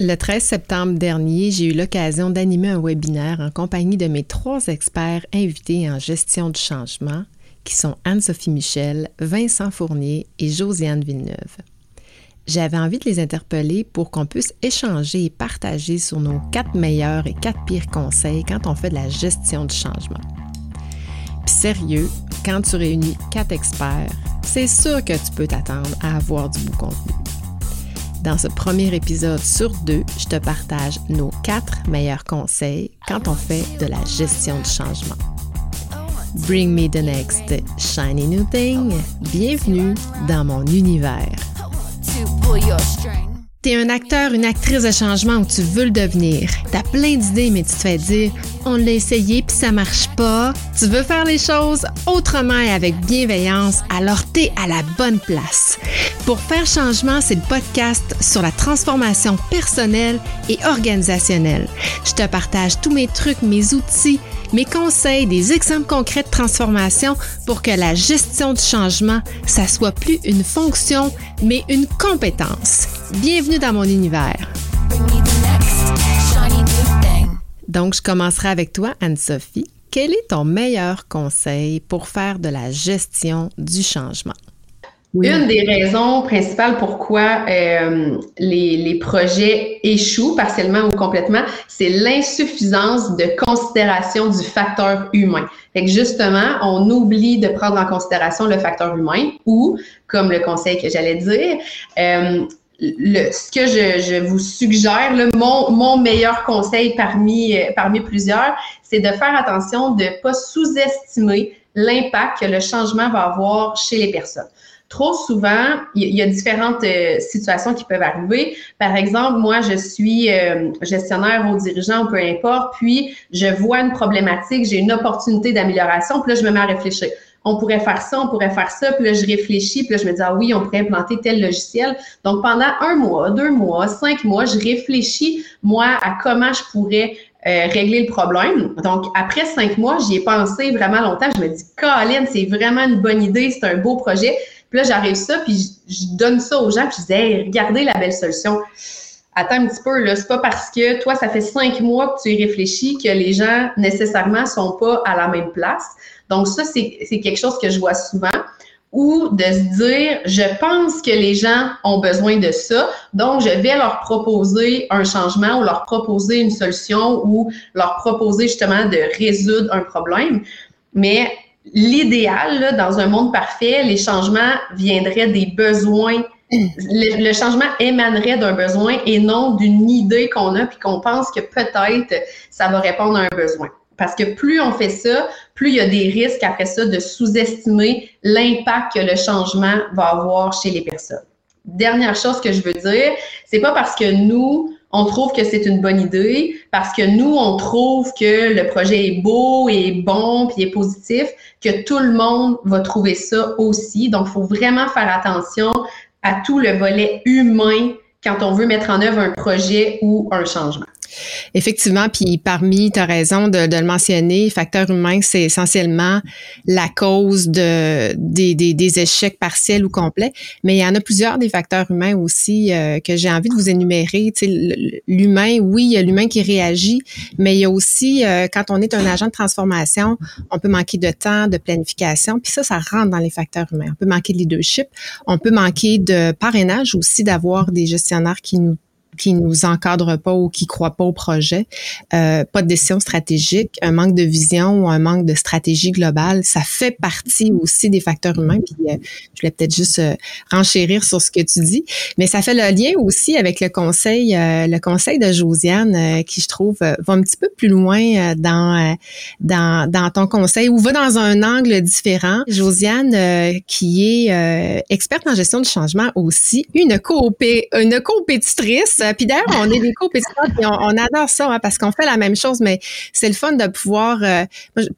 Le 13 septembre dernier, j'ai eu l'occasion d'animer un webinaire en compagnie de mes trois experts invités en gestion du changement, qui sont Anne-Sophie Michel, Vincent Fournier et Josiane Villeneuve. J'avais envie de les interpeller pour qu'on puisse échanger et partager sur nos quatre meilleurs et quatre pires conseils quand on fait de la gestion du changement. Puis sérieux, quand tu réunis quatre experts, c'est sûr que tu peux t'attendre à avoir du beau contenu. Dans ce premier épisode sur deux, je te partage nos quatre meilleurs conseils quand on fait de la gestion du changement. Bring me the next shiny new thing. Bienvenue dans mon univers. T'es un acteur, une actrice de changement ou tu veux le devenir. T'as plein d'idées, mais tu te fais dire on l'a essayé puis ça marche pas. Tu veux faire les choses autrement et avec bienveillance, alors t'es à la bonne place. Pour faire changement, c'est le podcast sur la transformation personnelle et organisationnelle. Je te partage tous mes trucs, mes outils, mes conseils, des exemples concrets de transformation pour que la gestion du changement, ça soit plus une fonction, mais une compétence. Bienvenue dans mon univers. Donc, je commencerai avec toi, Anne-Sophie. Quel est ton meilleur conseil pour faire de la gestion du changement? Une des raisons principales pourquoi euh, les, projets échouent partiellement ou complètement, c'est l'insuffisance de considération du facteur humain. Fait que justement, on oublie de prendre en considération le facteur humain ou, comme le conseil que j'allais dire, euh, le, ce que je, je vous suggère, là, mon, mon, meilleur conseil parmi, euh, parmi plusieurs, c'est de faire attention de ne pas sous-estimer l'impact que le changement va avoir chez les personnes. Trop souvent, il y a différentes euh, situations qui peuvent arriver. Par exemple, moi, je suis euh, gestionnaire ou dirigeant, peu importe, puis je vois une problématique, j'ai une opportunité d'amélioration, puis là, je me mets à réfléchir on pourrait faire ça, on pourrait faire ça. Puis là, je réfléchis, puis là, je me dis, ah oui, on pourrait implanter tel logiciel. Donc, pendant un mois, deux mois, cinq mois, je réfléchis, moi, à comment je pourrais euh, régler le problème. Donc, après cinq mois, j'y ai pensé vraiment longtemps. Je me dis, Colin, c'est vraiment une bonne idée, c'est un beau projet. Puis là, j'arrive ça, puis je, donne ça aux gens, puis je dis, hey, regardez la belle solution. Attends un petit peu, là, c'est pas parce que toi, ça fait cinq mois que tu y réfléchis que les gens nécessairement sont pas à la même place. Donc, ça, c'est quelque chose que je vois souvent. Ou de se dire, je pense que les gens ont besoin de ça, donc je vais leur proposer un changement ou leur proposer une solution ou leur proposer justement de résoudre un problème. Mais l'idéal, dans un monde parfait, les changements viendraient des besoins. Le, changement émanerait d'un besoin et non d'une idée qu'on a puis qu'on pense que peut-être ça va répondre à un besoin. Parce que plus on fait ça, plus il y a des risques après ça de sous-estimer l'impact que le changement va avoir chez les personnes. Dernière chose que je veux dire, c'est pas parce que nous, on trouve que c'est une bonne idée, parce que nous, on trouve que le projet est beau et bon puis est positif, que tout le monde va trouver ça aussi. Donc, il faut vraiment faire attention à tout le volet humain quand on veut mettre en œuvre un projet ou un changement. Effectivement, puis parmi, tu as raison de, le mentionner, facteur humain, c'est essentiellement la cause de, des, des, échecs partiels ou complets, mais il y en a plusieurs des facteurs humains aussi euh, que j'ai envie de vous énumérer. L'humain, oui, il y a l'humain qui réagit, mais il y a aussi, euh, quand on est un agent de transformation, on peut manquer de temps, de planification, puis ça, ça rentre dans les facteurs humains. On peut manquer de leadership, on peut manquer de parrainage aussi, d'avoir des gestionnaires qui nous qui nous encadrent pas ou qui croient pas au projet, euh, pas de décision stratégique, un manque de vision ou un manque de stratégie globale, ça fait partie aussi des facteurs humains. Puis euh, je voulais peut-être juste euh, renchérir sur ce que tu dis, mais ça fait le lien aussi avec le conseil, le conseil de Josiane, qui je trouve va un petit peu plus loin dans dans dans ton conseil ou va dans un angle différent. Josiane, qui est experte en gestion du changement aussi, une coopé une compétitrice euh, puis d'ailleurs, on est des compétiteurs et on, adore ça hein, parce qu'on fait la même chose, mais c'est le fun de pouvoir. Euh,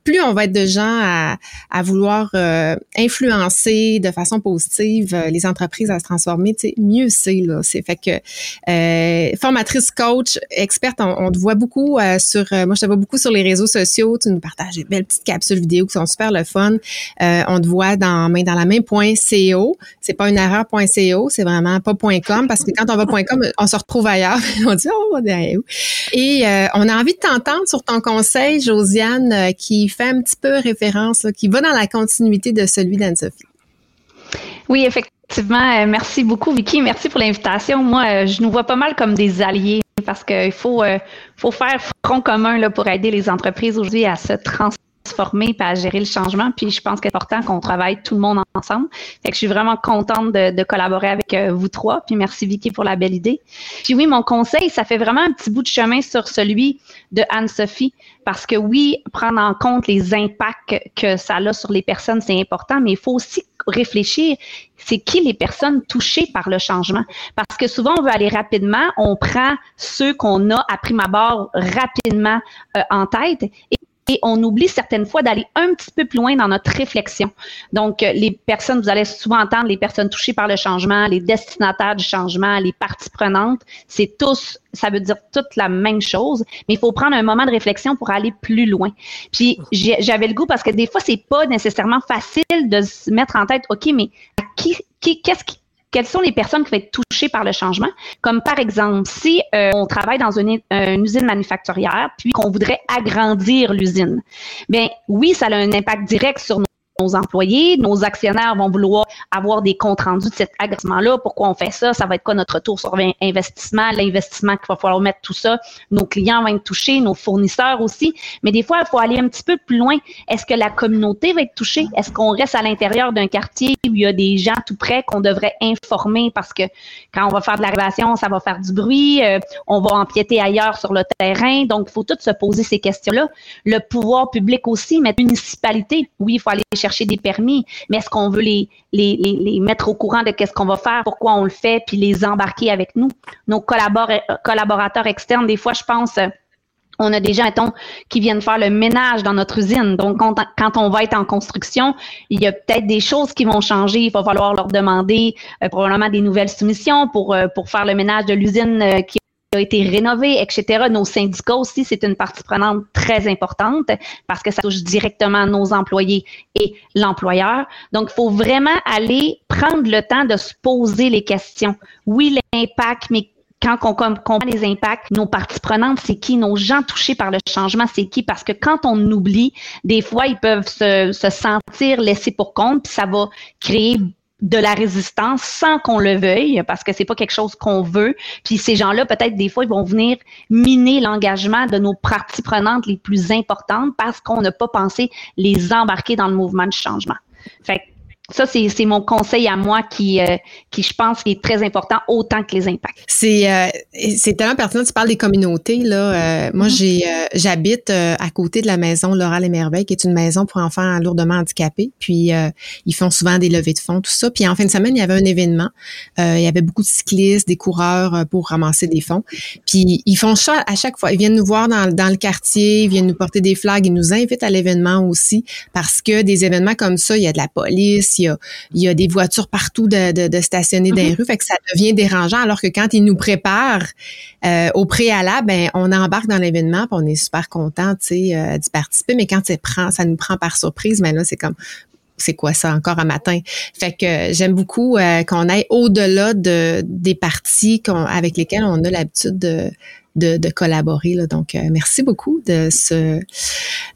plus on va être de gens à, à vouloir euh, influencer de façon positive les entreprises à se transformer, mieux c'est là. C'est fait que formatrice, coach, experte, on, te voit beaucoup sur. moi, je te vois beaucoup sur les réseaux sociaux. Tu nous partages des belles petites capsules vidéo qui sont super le fun. on te voit dans main dans la main .co. C'est pas une erreur .co, c'est vraiment pas .com parce que quand on va .com, on sort on dit, oh, est où? Et euh, on a envie de t'entendre sur ton conseil, Josiane, euh, qui fait un petit peu référence, qui va dans la continuité de celui d'Anne-Sophie. Oui, effectivement. merci beaucoup, Vicky. Merci pour l'invitation. Moi, je nous vois pas mal comme des alliés parce qu'il faut, faut faire front commun là, pour aider les entreprises aujourd'hui à se transformer à gérer le changement. Puis je pense qu'il est important qu'on travaille tout le monde ensemble. Fait que je suis vraiment contente de, collaborer avec euh, vous trois. Puis merci Vicky pour la belle idée. Puis oui, mon conseil, ça fait vraiment un petit bout de chemin sur celui de Anne-Sophie. Parce que oui, prendre en compte les impacts que ça a sur les personnes, c'est important, mais il faut aussi réfléchir, c'est qui les personnes touchées par le changement? Parce que souvent, on veut aller rapidement, on prend ceux qu'on a à prime abord rapidement euh, en tête. Et on oublie certaines fois d'aller un petit peu plus loin dans notre réflexion. Donc, euh, les personnes, vous allez souvent entendre les personnes touchées par le changement, les destinataires du changement, les parties prenantes, c'est tous, ça veut dire toute la même chose, mais il faut prendre un moment de réflexion pour aller plus loin. Puis, j'avais le goût parce que des fois, c'est pas nécessairement facile de se mettre en tête, OK, mais qui, qui qu'est-ce qui quelles sont les personnes qui vont être touchées par le changement? Comme par exemple, si euh, on travaille dans une, une usine manufacturière, puis qu'on voudrait agrandir l'usine, bien oui, ça a un impact direct sur nos nos employés, nos actionnaires vont vouloir avoir des comptes rendus de cet agressement-là. Pourquoi on fait ça? Ça va être quoi notre retour sur investissement, l'investissement qu'il va falloir mettre tout ça? Nos clients vont être touchés, nos fournisseurs aussi. Mais des fois, il faut aller un petit peu plus loin. Est-ce que la communauté va être touchée? Est-ce qu'on reste à l'intérieur d'un quartier où il y a des gens tout près qu'on devrait informer? Parce que quand on va faire de la révélation, ça va faire du bruit, euh, on va empiéter ailleurs sur le terrain. Donc, il faut tout se poser ces questions-là. Le pouvoir public aussi, mais municipalité, oui, il faut aller chercher des permis, mais est-ce qu'on veut les, les, les, mettre au courant de qu'est-ce qu'on va faire, pourquoi on le fait, puis les embarquer avec nous? Nos collaborateurs externes, des fois, je pense, euh, on a des gens, qui viennent faire le ménage dans notre usine. Donc, quand, on va être en construction, il y a peut-être des choses qui vont changer. Il va falloir leur demander euh, probablement des nouvelles soumissions pour, euh, pour faire le ménage de l'usine qui a été rénové, etc. Nos syndicats aussi, c'est une partie prenante très importante parce que ça touche directement nos employés et l'employeur. Donc, il faut vraiment aller prendre le temps de se poser les questions. Oui, l'impact, mais quand on comprend les impacts, nos parties prenantes, c'est qui? Nos gens touchés par le changement, c'est qui? Parce que quand on oublie, des fois, ils peuvent se, se sentir laissés pour compte, puis ça va créer de la résistance sans qu'on le veuille, parce que c'est pas quelque chose qu'on veut. Puis ces gens-là, peut-être des fois, ils vont venir miner l'engagement de nos parties prenantes les plus importantes parce qu'on n'a pas pensé les embarquer dans le mouvement de changement. Fait ça, c'est mon conseil à moi qui, euh, qui, je pense, est très important autant que les impacts. C'est euh, c'est tellement pertinent. Tu parles des communautés. Là. Euh, moi, mm-hmm. j'ai j'habite à côté de la maison L'Oral et Merveille, qui est une maison pour enfants lourdement handicapés. Puis, ils font souvent des levées de fonds, tout ça. Puis, en fin de semaine, il y avait un événement. il y avait beaucoup de cyclistes, des coureurs pour ramasser des fonds. Puis, ils font ça à chaque fois. Ils viennent nous voir dans, dans le quartier, ils viennent nous porter des flags, ils nous invitent à l'événement aussi parce que des événements comme ça, il y a de la police, il y a, des voitures partout de, de, de stationner dans les mhm. rues, fait que ça devient dérangeant. Alors que quand ils nous préparent euh, au préalable, ben, on embarque dans l'événement, on est super content, tu sais, euh, d'y participer. Mais quand ça prend, ça nous prend par surprise, ben là, c'est comme c'est quoi ça encore un matin? Fait que j'aime beaucoup euh, qu'on aille au-delà de des parties avec lesquelles on a l'habitude de, de, collaborer. Là. Donc, euh, merci beaucoup de ce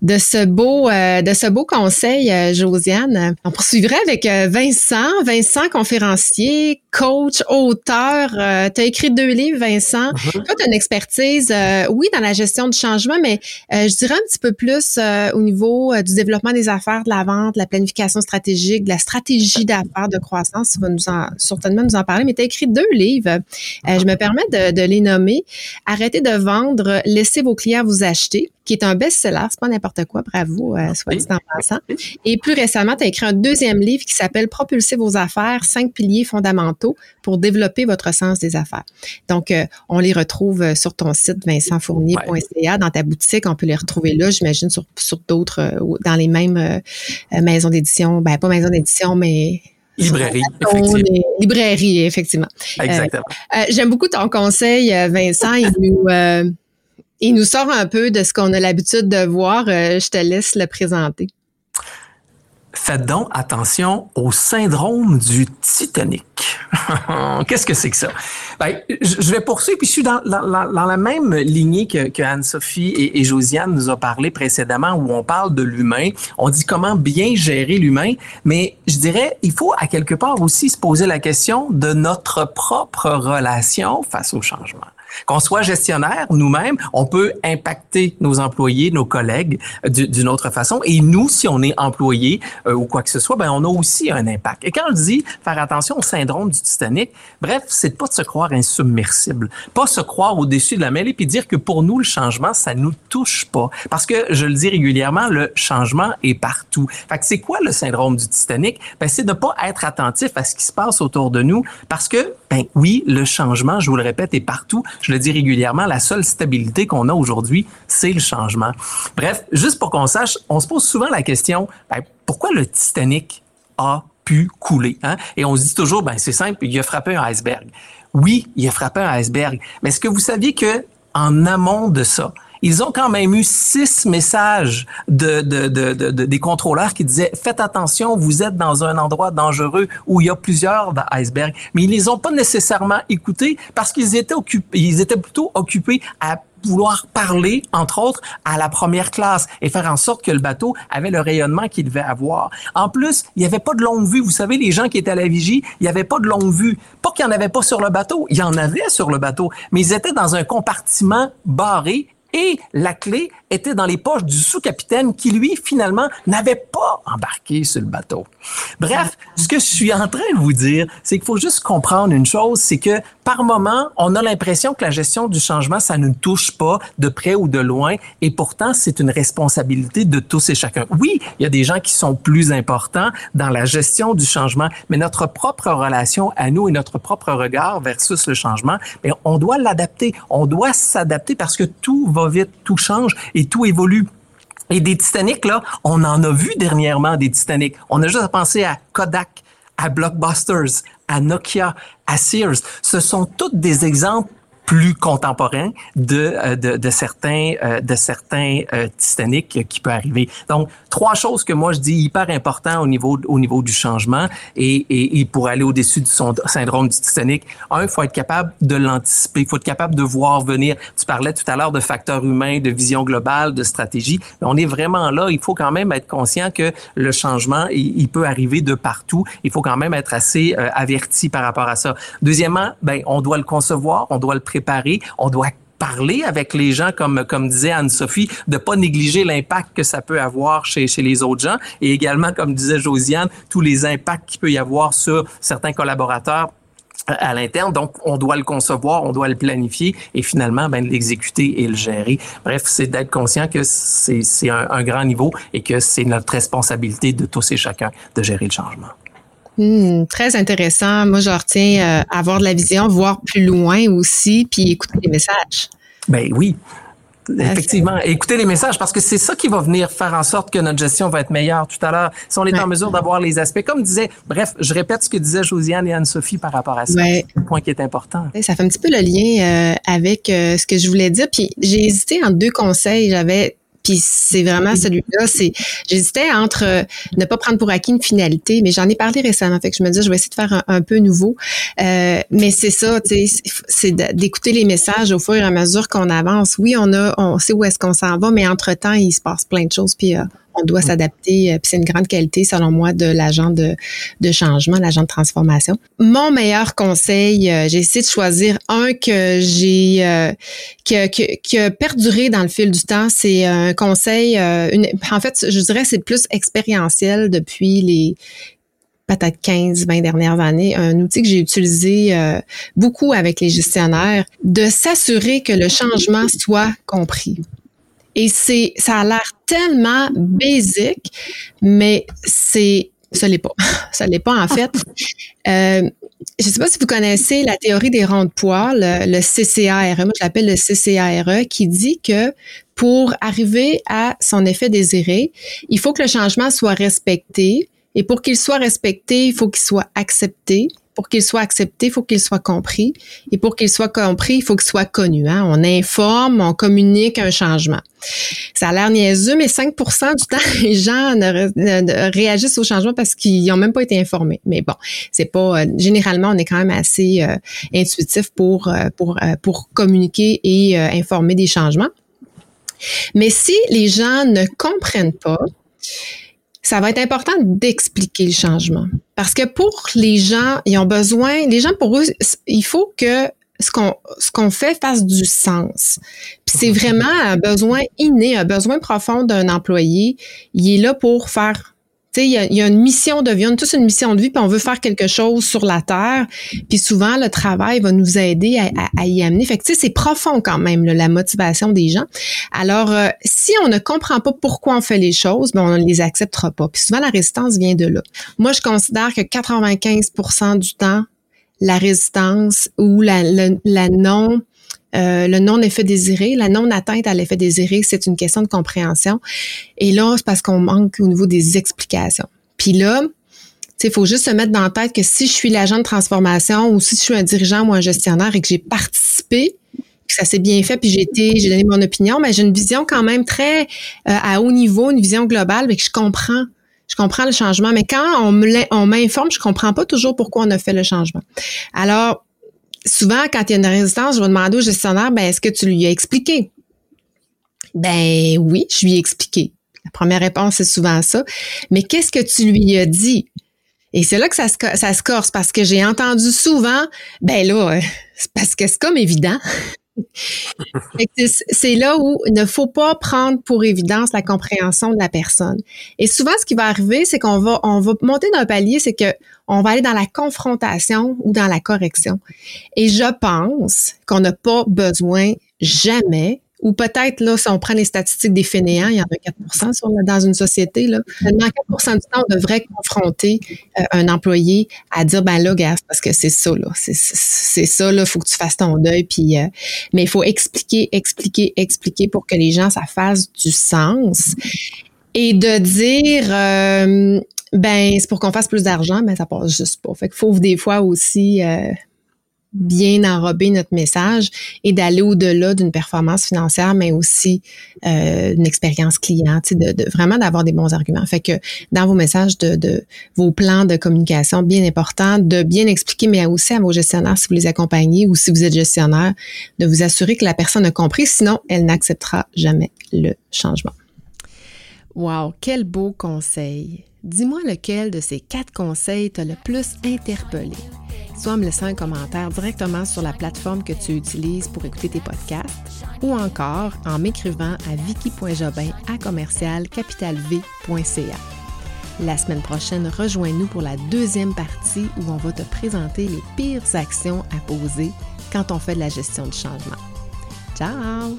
de ce beau euh, de ce beau conseil, euh, Josiane. On poursuivrait avec Vincent, Vincent conférencier, coach, auteur. tu as écrit deux livres, Vincent. Uh-huh. Toi, tu as une expertise, oui, dans la gestion du changement, mais je dirais un petit peu plus au niveau du développement des affaires, de la vente, de la planification stratégique, de la stratégie d'affaires de croissance. Tu vas nous en, certainement nous en parler, mais tu as écrit deux livres. je me permets de, de les nommer. Arrêtez de vendre, laissez vos clients vous acheter, qui est un best-seller, c'est pas n'importe quoi, bravo, euh, soit dit en passant. Et plus récemment, tu as écrit un deuxième livre qui s'appelle Propulser vos affaires, cinq piliers fondamentaux pour développer votre sens des affaires. Donc, euh, on les retrouve euh, sur ton site vincentfournier.ca, dans ta boutique, on peut les retrouver là, j'imagine, sur, sur d'autres, dans les mêmes maisons d'édition, ben pas maisons d'édition, mais Librairie, effectivement. Librairie, effectivement. Exactement. Euh, euh, j'aime beaucoup ton conseil, euh, Vincent. Il nous, il nous sort un peu de ce qu'on a l'habitude de voir. je te laisse le présenter. Faites donc attention au syndrome du Titanic. Qu'est-ce que c'est que ça? Ben, je vais poursuivre, puis je suis dans, la même lignée que, Anne-Sophie et, Josiane nous a parlé précédemment, où on parle de l'humain. On dit comment bien gérer l'humain, mais je dirais, il faut à quelque part aussi se poser la question de notre propre relation face au changement. Qu'on soit gestionnaire nous-mêmes, on peut impacter nos employés, nos collègues d'une autre façon. Et nous, si on est employé euh, ou quoi que ce soit, ben on a aussi un impact. Et quand je dis faire attention au syndrome du Titanic, bref, c'est pas de se croire insubmersible, pas se croire au-dessus de la mêlée puis dire que pour nous le changement ça nous touche pas. Parce que je le dis régulièrement, le changement est partout. Fait que c'est quoi le syndrome du Titanic? Ben c'est de pas être attentif à ce qui se passe autour de nous parce que ben oui, le changement, je vous le répète, est partout je le dis régulièrement, la seule stabilité qu'on a aujourd'hui, c'est le changement. Bref, juste pour qu'on sache, on se pose souvent la question, ben, pourquoi le Titanic a pu couler? Hein? Et on se dit toujours, ben, c'est simple, il a frappé un iceberg. Oui, il a frappé un iceberg. Mais est-ce que vous saviez que en amont de ça, ils ont quand même eu six messages de, de, de, des contrôleurs qui disaient faites attention, vous êtes dans un endroit dangereux où il y a plusieurs icebergs. Mais ils les ont pas nécessairement écoutés parce qu'ils étaient occupés, ils étaient plutôt occupés à vouloir parler, entre autres, à la première classe et faire en sorte que le bateau avait le rayonnement qu'il devait avoir. En plus, il n'y avait pas de longue vue. Vous savez, les gens qui étaient à la vigie, il n'y avait pas de longue vue. Pas qu'il n'y en avait pas sur le bateau, il y en avait sur le bateau, mais ils étaient dans un compartiment barré et la clé était dans les poches du sous-capitaine qui, lui, finalement, n'avait pas embarqué sur le bateau. Bref, ce que je suis en train de vous dire, c'est qu'il faut juste comprendre une chose, c'est que par moment, on a l'impression que la gestion du changement, ça ne touche pas de près ou de loin, et pourtant, c'est une responsabilité de tous et chacun. Oui, il y a des gens qui sont plus importants dans la gestion du changement, mais notre propre relation à nous et notre propre regard versus le changement, mais on doit l'adapter, on doit s'adapter parce que tout va vite, tout change et tout évolue. Et des Titanic, là, on en a vu dernièrement des Titanic. On a juste à penser à Kodak, à Blockbusters, à Nokia, à Sears. Ce sont tous des exemples plus contemporain de, euh, de, de certains, euh, de certains euh, Titanic qui peut arriver. Donc, trois choses que moi je dis hyper important au niveau, au niveau du changement et, et, et pour aller au-dessus du syndrome du Titanic. Un, faut être capable de l'anticiper, il faut être capable de voir venir. Tu parlais tout à l'heure de facteurs humains, de vision globale, de stratégie. On est vraiment là. Il faut quand même être conscient que le changement, il, il peut arriver de partout. Il faut quand même être assez averti par rapport à ça. Deuxièmement, ben, on doit le concevoir, on doit le préparer, on doit parler avec les gens, comme, comme disait Anne-Sophie, de pas négliger l'impact que ça peut avoir chez, chez les autres gens et également, comme disait Josiane, tous les impacts qu'il peut y avoir sur certains collaborateurs à l'interne. Donc, on doit le concevoir, on doit le planifier et finalement, ben, l'exécuter et le gérer. Bref, c'est d'être conscient que c'est un, un grand niveau et que c'est notre responsabilité de tous et chacun de gérer le changement. Hmm, très intéressant. Moi, je retiens euh, avoir de la vision, voir plus loin aussi, puis écouter les messages. Ben oui. Effectivement, écouter les messages parce que c'est ça qui va venir faire en sorte que notre gestion va être meilleure tout à l'heure. Si on est en mesure d'avoir les aspects, comme disait, bref, je répète ce que disaient Josiane et Anne-Sophie par rapport à ça. C'est un point qui est important. Ça fait un petit peu le lien euh, avec euh, ce que je voulais dire. Puis j'ai hésité en deux conseils. J'avais puis c'est vraiment celui-là, c'est j'hésitais entre euh, ne pas prendre pour acquis une finalité, mais j'en ai parlé récemment, fait que je me dis je vais essayer de faire un, peu nouveau. Euh, mais c'est ça, c'est d'écouter les messages au fur et à mesure qu'on avance. Oui, on a, on sait où est-ce qu'on s'en va, mais entre temps, il se passe plein de choses. Puis euh, on doit mm. s'adapter. Euh, puis c'est une grande qualité, selon moi, de l'agent de, de changement, l'agent de transformation. Mon meilleur conseil, euh, j'ai essayé de choisir un que j'ai euh, que, que, qui a perduré dans le fil du temps. C'est un conseil, une, en fait, je dirais c'est plus expérientiel depuis les peut-être 15, 20 dernières années, un outil que j'ai utilisé beaucoup avec les gestionnaires, de s'assurer que le changement soit compris. Et c'est, ça a l'air tellement basique, mais c'est, ça l'est pas. ça l'est pas en fait. Euh, je sais pas si vous connaissez la théorie des ronds de poids, le, le CCARE, moi je l'appelle le CCARE, qui dit que pour arriver à son effet désiré, il faut que le changement soit respecté. Et pour qu'il soit respecté, il faut qu'il soit accepté. Pour qu'il soit accepté, il faut qu'il soit compris. Et pour qu'il soit compris, il faut qu'il soit connu. Hein. On informe, on communique un changement. Ça a l'air niaiseux, mais 5% du temps, les gens ne, réagissent au changement parce qu'ils n'ont même pas été informés. Mais bon, c'est pas euh, généralement on est quand même assez euh, intuitif pour euh, pour pour communiquer et informer des changements. Mais si les gens ne comprennent pas, ça va être important d'expliquer le changement. Parce que pour les gens, ils ont besoin, les gens pour eux, il faut que ce qu'on fait fasse du sens. Puis c'est vraiment un besoin inné, un besoin profond d'un employé. Il est là pour faire il y, a, y a une mission de vie, on a tous une mission de vie, puis on veut faire quelque chose sur la Terre. Puis souvent, le travail va nous aider à, y amener. Fait que, tu sais, c'est profond quand même, la motivation des gens. Alors, euh, si on ne comprend pas pourquoi on fait les choses, ben, on ne les acceptera pas. Puis souvent, la résistance vient de là. Moi, je considère que 95% du temps, la résistance ou la, la non euh, le non-effet désiré, la non-atteinte à l'effet désiré, c'est une question de compréhension. Et là, c'est parce qu'on manque au niveau des explications. Puis là, il faut juste se mettre dans la tête que si je suis l'agent de transformation ou si je suis un dirigeant ou un gestionnaire et que j'ai participé, que ça s'est bien fait, puis j'ai été, j'ai donné mon opinion, mais j'ai une vision quand même très euh, à haut niveau, une vision globale, mais que je comprends. Je comprends le changement, mais quand on m'informe, je comprends pas toujours pourquoi on a fait le changement. Alors, souvent, quand il y a une résistance, je vais demander au gestionnaire, ben, est-ce que tu lui as expliqué? Ben oui, je lui ai expliqué. La première réponse, c'est souvent ça. Mais qu'est-ce que tu lui as dit? Et c'est là que ça se, ça se corse parce que j'ai entendu souvent, ben là, parce que c'est comme évident. C'est là où il ne faut pas prendre pour évidence la compréhension de la personne. Et souvent, ce qui va arriver, c'est qu'on va, on va monter d'un palier, c'est que on va aller dans la confrontation ou dans la correction. Et je pense qu'on n'a pas besoin jamais ou peut-être, là, si on prend les statistiques des fainéants, il y en a 4 sur, dans une société, là. Seulement 4% du temps, on devrait confronter euh, un employé à dire, ben là, gars, parce que c'est ça, là. C'est ça, là, faut que tu fasses ton deuil. Puis, euh, mais il faut expliquer, expliquer, expliquer pour que les gens, ça fasse du sens. Et de dire, euh, ben, c'est pour qu'on fasse plus d'argent, mais ça passe juste pas. Fait qu'il faut des fois aussi bien enrober notre message et d'aller au-delà d'une performance financière, mais aussi euh, une expérience client, de, de, vraiment d'avoir des bons arguments. Fait que dans vos messages, de, de, vos plans de communication, bien important, de bien expliquer, mais aussi à vos gestionnaires si vous les accompagnez ou si vous êtes gestionnaire, de vous assurer que la personne a compris, sinon elle n'acceptera jamais le changement. Wow, quel beau conseil! Dis-moi lequel de ces quatre conseils t'a le plus interpellé Soit me laisser un commentaire directement sur la plateforme que tu utilises pour écouter tes podcasts ou encore en m'écrivant à vicky.jobin à La semaine prochaine, rejoins-nous pour la deuxième partie où on va te présenter les pires actions à poser quand on fait de la gestion du changement. Ciao!